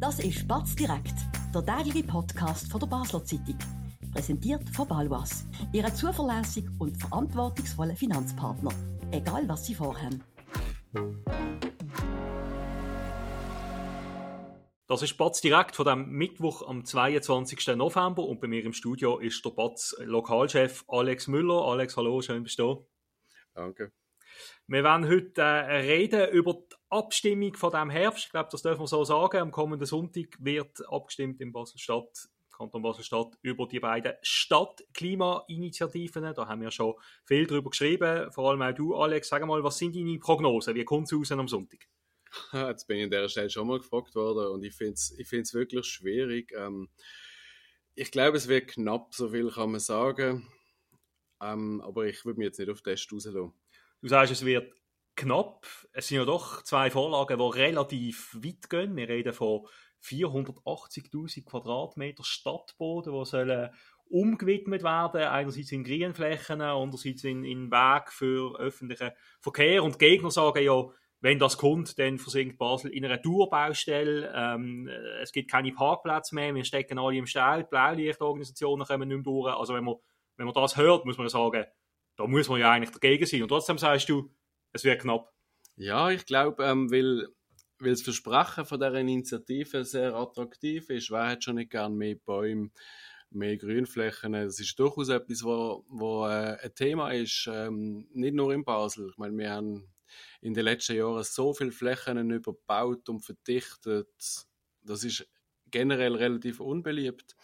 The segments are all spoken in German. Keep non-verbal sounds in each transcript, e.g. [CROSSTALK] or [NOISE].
Das ist Batz direkt, der tägliche Podcast von der Basler Zeitung. Präsentiert von Balwas, Ihrem zuverlässigen und verantwortungsvollen Finanzpartner. Egal was Sie vorhaben. Das ist Batz direkt von dem Mittwoch am 22. November und bei mir im Studio ist der Batz Lokalchef Alex Müller. Alex, hallo, schön bist du Danke. Wir werden heute äh, reden über die Abstimmung von dem Herbst. Ich glaube, das dürfen wir so sagen. Am kommenden Sonntag wird abgestimmt in Basel-Stadt, Kanton Basel-Stadt, über die beiden Stadtklimainitiativen. Da haben wir schon viel drüber geschrieben. Vor allem auch du, Alex. Sag mal, was sind deine Prognosen? Wie kommt es raus am Sonntag? [LAUGHS] Jetzt bin ich an dieser Stelle schon mal gefragt worden und ich finde es ich find's wirklich schwierig. Ähm, ich glaube, es wird knapp, so viel kann man sagen. Ähm, aber ich würde mich jetzt nicht auf den Test rauslassen. Du sagst, es wird knapp. Es sind ja doch zwei Vorlagen, die relativ weit gehen. Wir reden von 480.000 Quadratmeter Stadtboden, die sollen umgewidmet werden, einerseits in Grünflächen, andererseits in, in Weg für öffentlichen Verkehr. Und Gegner sagen ja, wenn das kommt, dann versinkt Basel in einer Tourbaustelle. Ähm, es gibt keine Parkplätze mehr, wir stecken alle im Stall, die Blaulichtorganisationen kommen nicht mehr durch. Also wenn man, wenn man das hört, muss man sagen, da muss man ja eigentlich dagegen sein. Und trotzdem sagst du, es wird knapp. Ja, ich glaube, ähm, weil, weil das Versprechen von dieser Initiative sehr attraktiv ist. Wer hat schon nicht gern mehr Bäume, mehr Grünflächen? Das ist durchaus etwas, wo, wo äh, ein Thema ist, ähm, nicht nur in Basel. Ich meine, wir haben in den letzten Jahren so viele Flächen überbaut und verdichtet. Das ist generell relativ unbeliebt.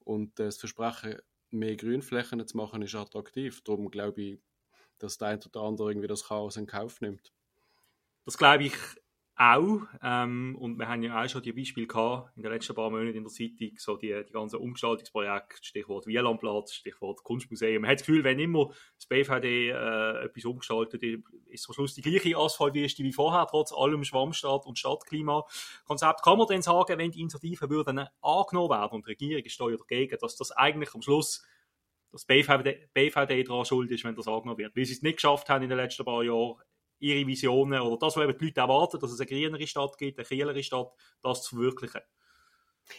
Und das Versprechen, mehr Grünflächen zu machen, ist attraktiv. Darum glaube ich, dass der eine oder andere irgendwie das Chaos in Kauf nimmt. Das glaube ich auch. Ähm, und wir haben ja auch schon die Beispiele gehabt in den letzten paar Monaten in der Zeitung, so die, die ganzen Umgestaltungsprojekte, Stichwort Wielandplatz, Stichwort Kunstmuseum. Man hat das Gefühl, wenn immer das BVD äh, etwas umgestaltet, ist am Schluss die gleiche Asphaltwüste wie vorher, trotz allem Schwammstadt und Stadtklimakonzept. Kann man denn sagen, wenn die Initiativen würden angenommen werden und die Regierung ist da dagegen, dass das eigentlich am Schluss das BVD, daran schuld ist, wenn das angenommen wird. Weil sie es nicht geschafft haben in den letzten paar Jahren, ihre Visionen oder das, was eben die Leute erwarten, dass es eine grünere Stadt gibt, eine kühlere Stadt, das zu verwirklichen.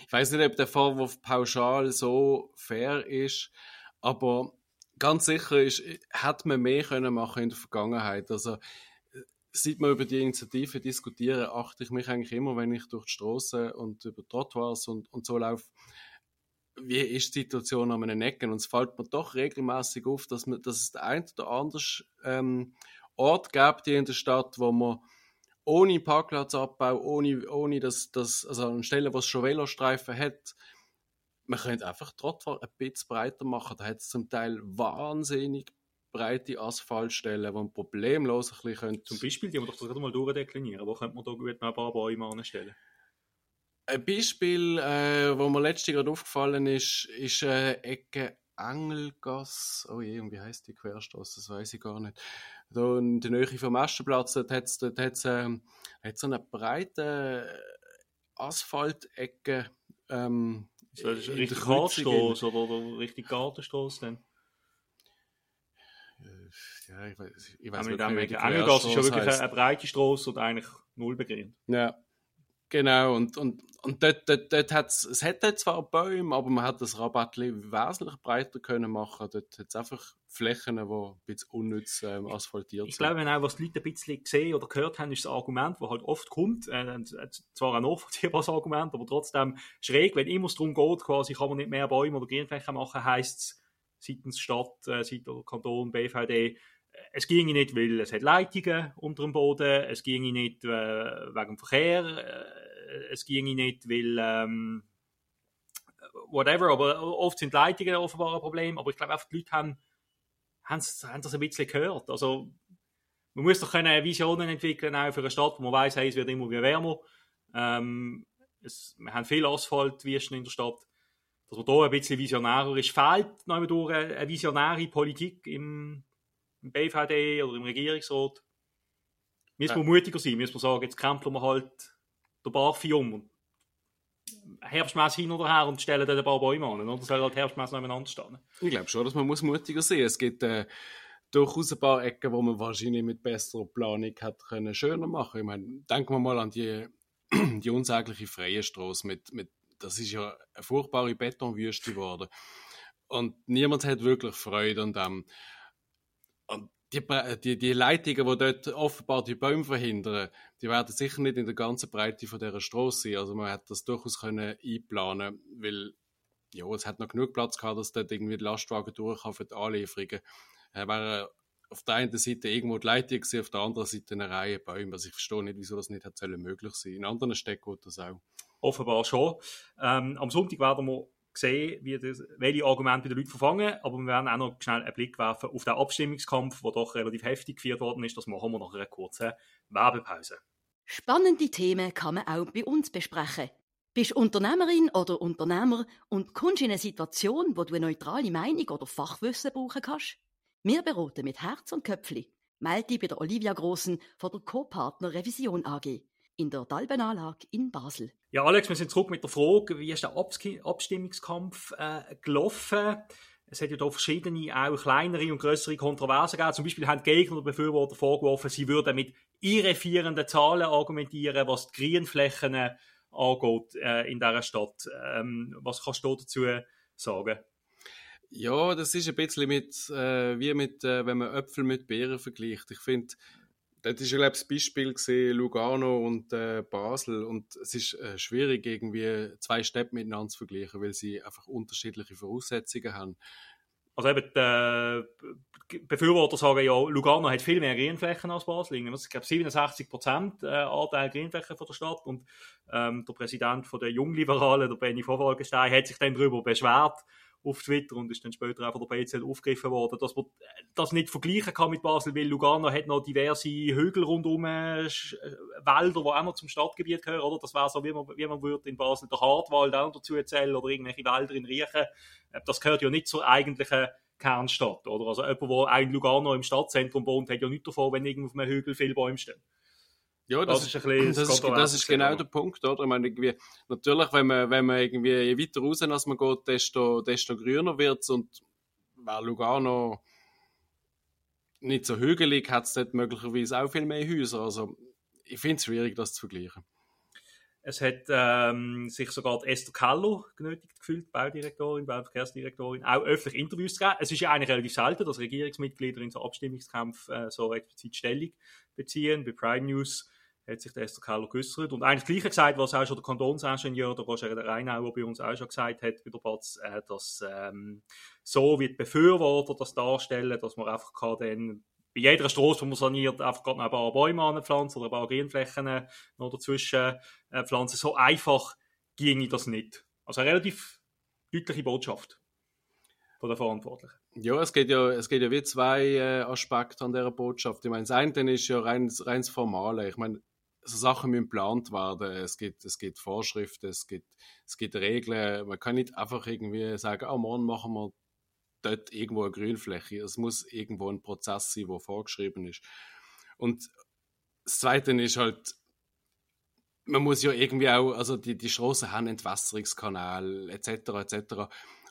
Ich weiß nicht, ob der Vorwurf pauschal so fair ist, aber ganz sicher ist, hätte man mehr können machen in der Vergangenheit. Also seit wir über die Initiative diskutieren, achte ich mich eigentlich immer, wenn ich durch die Straße und über Trottoirs und, und so laufe, wie ist die Situation an einem Ecken? Und es fällt mir doch regelmäßig auf, dass, man, dass es der ein oder andere ähm, Ort gibt hier in der Stadt, wo man ohne Parkplatzabbau, ohne, ohne dass, dass, also an Stellen, wo es schon Velostreifen hat, man könnte einfach trotzdem ein bisschen breiter machen. Da hat es zum Teil wahnsinnig breite Asphaltstellen, die man problemlos ein bisschen Zum Beispiel, die wir doch gerade mal durchdeklinieren. Wo könnte man da gut ein paar Bäume anstellen? Ein Beispiel, äh, wo mir letztens gerade aufgefallen ist, ist äh, Ecke Engelgasse. Oh je, und wie heißt die Querstraße? Das weiß ich gar nicht. Da in der Nähe vom Aschenplatz, dort hat es dort hat's, ähm, so eine breite Asphaltecke. Ähm, so, das ist richtig Kartstraße oder, oder richtig Gartenstraße dann? Ja, ich weiß, ich weiß nicht. Engelgasse ist ja wirklich eine, eine breite Straße und eigentlich null begrenzt. Ja. Genau, und, und, und dort, dort, dort hat's, es hätte zwar Bäume, aber man hat das Rabatt wesentlich breiter können machen. Dort hat es einfach Flächen, die ein bisschen unnütz ähm, asphaltiert sind. Ich glaube, auch was die Leute ein bisschen gesehen oder gehört haben, ist das Argument, das halt oft kommt, äh, zwar ein nachvollziehbares Argument, aber trotzdem schräg, wenn immer es darum geht, quasi kann man nicht mehr Bäume oder Grünflächen machen, heisst es seitens Stadt, äh, seitens Kanton, BVD, es ginge nicht, weil es hat Leitungen unter dem Boden, es ginge nicht äh, wegen dem Verkehr, äh, es ginge nicht, weil ähm, whatever, aber oft sind Leitungen offenbar ein Problem, aber ich glaube einfach, die Leute haben, haben, haben das ein bisschen gehört. Also man muss doch können Visionen entwickeln, auch für eine Stadt, wo man weiß, hey, es wird immer wieder wärmer. Ähm, es, wir haben viel Asphaltwüsten in der Stadt. Dass man da ein bisschen visionärer ist, fehlt noch durch eine visionäre Politik im im BVD oder im Regierungsrat, müssen wir mutiger sein, müssen wir sagen, jetzt krempeln wir halt der Barfi um und Herbstmess hin oder her und stellen dann ein paar Bäume an, oder soll halt Herbstmess nebeneinander stehen? Ich glaube schon, dass man muss mutiger sein Es gibt äh, durchaus ein paar Ecken, wo man wahrscheinlich mit besserer Planung hat können schöner machen. Ich meine, denken wir mal an die [CLEARS THROAT] die unsägliche freie Straße mit, mit, das ist ja eine furchtbare Betonwüste geworden. Und niemand hat wirklich Freude an dem. Und die, die, die Leitungen, die dort offenbar die Bäume verhindern, die werden sicher nicht in der ganzen Breite von dieser Straße sein. Also man hätte das durchaus können einplanen weil ja, es hat noch genug Platz gehabt, dass dort irgendwie die Lastwagen durch für die Anlieferungen. Es wäre auf der einen Seite irgendwo die Leitung gewesen, auf der anderen Seite eine Reihe Bäume. Also ich verstehe nicht, wieso das nicht hätte möglich sein In anderen Städten geht das auch. Offenbar schon. Ähm, am Sonntag werden wir sehen, wie das, welche Argumente bei den Leuten verfangen, aber wir werden auch noch schnell einen Blick werfen auf den Abstimmungskampf, der doch relativ heftig geführt worden ist. Das machen wir nach einer kurzen Werbepause. Spannende Themen kann man auch bei uns besprechen. Bist Unternehmerin oder Unternehmer und kommst in eine Situation, wo du eine neutrale Meinung oder Fachwissen brauchen kannst? Wir beraten mit Herz und Köpfli. Melde dich bei der Olivia Grossen von der Co-Partner Revision AG in der Dalbenanlage in Basel. Ja, Alex, wir sind zurück mit der Frage, wie ist der Abstimmungskampf äh, gelaufen? Es hat ja da verschiedene, auch kleinere und größere Kontroversen gegeben. Zum Beispiel haben Gegner oder Befürworter vorgeworfen, sie würden mit irrefierenden Zahlen argumentieren, was die Grünflächen äh, angeht äh, in dieser Stadt. Ähm, was kannst du dazu sagen? Ja, das ist ein bisschen mit, äh, wie mit, äh, wenn man Äpfel mit Beeren vergleicht. Ich finde, das ist glaube ich, das Beispiel gesehen, Lugano und äh, Basel. Und es ist äh, schwierig, irgendwie zwei Städte miteinander zu vergleichen, weil sie einfach unterschiedliche Voraussetzungen haben. Also eben, die äh, Befürworter sagen ja, Lugano hat viel mehr Grünflächen als Basel. Ich glaube, 67 Prozent äh, Anteil Grünflächen von der Stadt. Und ähm, der Präsident von der Jungliberalen, der Benny Vorwagenstein, hat sich dann darüber beschwert, auf Twitter und ist dann später auch von der BZ aufgegriffen worden, dass man das nicht vergleichen kann mit Basel, weil Lugano hat noch diverse Hügel rundum, äh, äh Wälder, die auch noch zum Stadtgebiet gehören, oder? Das wäre so, wie man, wie man würde in Basel der Hartwald auch dazu erzählen oder irgendwelche Wälder in Riechen. Äh, das gehört ja nicht zur eigentlichen Kernstadt, oder? Also jemand, der ein Lugano im Stadtzentrum wohnt, hat ja nichts davon, wenn irgendwo auf einem Hügel viele Bäume stehen. Ja, das, das, ist, ein bisschen das, ist, das ist genau der Punkt, oder? Ich meine, irgendwie, natürlich, wenn man, wenn man irgendwie, je weiter raus als man geht, desto, desto grüner wird es und weil Lugano nicht so hügelig, hat es dort möglicherweise auch viel mehr Häuser. Also, ich finde es schwierig, das zu vergleichen. Es hat ähm, sich sogar Esther Kallo genötigt gefühlt, Baudirektorin, Bauverkehrsdirektorin, auch öffentlich Interviews zu geben. Es ist ja eigentlich relativ selten, dass Regierungsmitglieder in so Abstimmungskampf äh, so explizit Stellung beziehen. Bei Prime News hat sich der Esther Keller geäußert und eigentlich das Gleiche gesagt, was auch schon der Kantonsingenieur, der Roger Reinauer bei uns auch schon gesagt hat, bei Batz, äh, dass ähm, so wie die Befürworter das darstellen, dass man einfach kann dann bei jeder Straße, die man saniert, einfach gerade ein paar Bäume anpflanzen oder ein paar Grünflächen äh, noch dazwischen äh, pflanzen. So einfach ginge das nicht. Also eine relativ deutliche Botschaft von der Verantwortlichen. Ja, es geht ja, es geht ja wie zwei äh, Aspekte an dieser Botschaft. Ich meine, das eine ist ja rein, rein das Formale. Ich meine, so Sachen müssen geplant werden. Es gibt, es gibt Vorschriften, es gibt, es gibt Regeln. Man kann nicht einfach irgendwie sagen, oh, morgen machen wir dort irgendwo eine Grünfläche. Es muss irgendwo ein Prozess sein, der vorgeschrieben ist. Und das Zweite ist halt, man muss ja irgendwie auch, also die, die Straßen haben Entwässerungskanal etc. etc.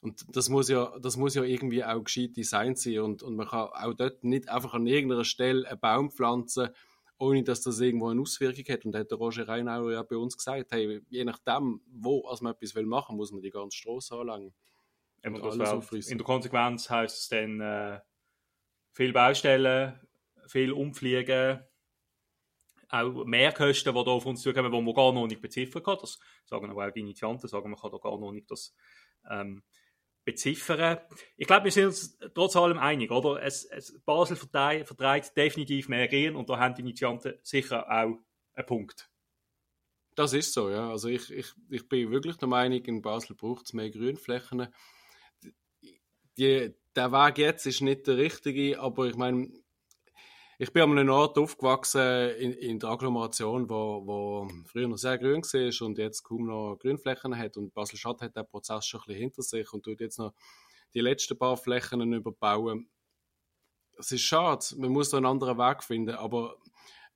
Und das muss ja, das muss ja irgendwie auch gescheit designt sein und, und man kann auch dort nicht einfach an irgendeiner Stelle einen Baum pflanzen, ohne dass das irgendwo eine Auswirkung hat. Und da hat der Roger Reinauer ja bei uns gesagt, hey, je nachdem, wo also man etwas will machen, muss man die ganze Straße anlangen. in der Konsequenz heißt es dann äh, viel Baustellen, viel Umfliegen, auch Mehrkosten, die da auf uns zukommen, die man gar noch nicht beziffern kann. Das sagen aber auch die Initianten, sagen, man kann da gar noch nicht das ähm, beziffern. Ich glaube, wir sind uns trotz allem einig, oder? Es, es, Basel vertreibt definitiv mehr Grün und da haben die Initianten sicher auch einen Punkt. Das ist so, ja. Also ich, ich, ich bin wirklich der Meinung, in Basel braucht es mehr Grünflächen. Die, der Weg jetzt ist nicht der richtige, aber ich meine, ich bin an einem Ort aufgewachsen in, in der Agglomeration, wo, wo früher noch sehr grün war und jetzt kaum noch Grünflächen hat. Und Basel-Stadt hat den Prozess schon ein bisschen hinter sich und tut jetzt noch die letzten paar Flächen überbauen. Es ist schade, man muss da einen anderen Weg finden, aber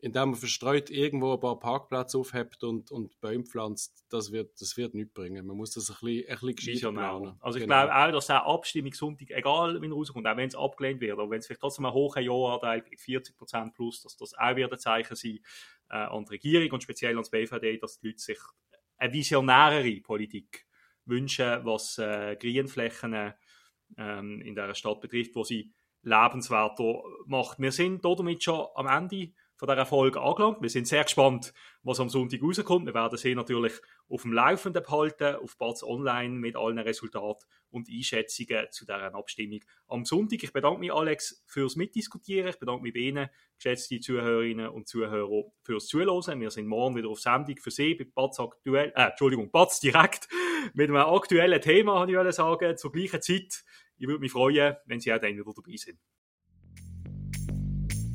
indem man verstreut irgendwo ein paar Parkplätze aufhebt und, und Bäume pflanzt, das wird, das wird nichts bringen. Man muss das ein bisschen, ein bisschen planen. Also ich Genau. glaube auch, dass der Abstimmungssonntag, egal wie er rauskommt, auch wenn es abgelehnt wird, oder wenn es vielleicht trotzdem ein hoher Ja-Anteil gibt, 40% plus, dass das auch wieder ein Zeichen sein äh, an die Regierung und speziell an das BVD, dass die Leute sich eine visionärere Politik wünschen, was äh, Grünflächen ähm, in der Stadt betrifft, wo sie lebenswerter macht. Wir sind damit schon am Ende von dieser Folge angelangt. Wir sind sehr gespannt, was am Sonntag rauskommt. Wir werden sie natürlich auf dem Laufenden behalten, auf Batz Online mit allen Resultaten und Einschätzungen zu dieser Abstimmung am Sonntag. Ich bedanke mich, Alex, fürs Mitdiskutieren. Ich bedanke mich bei Ihnen, geschätzte Zuhörerinnen und Zuhörer, fürs Zuhören. Wir sind morgen wieder auf Sendung für Sie bei Batz aktuell, äh, Entschuldigung, Batz direkt [LAUGHS] mit einem aktuellen Thema, habe ich sagen, zur gleichen Zeit. Ich würde mich freuen, wenn Sie auch dann wieder dabei sind.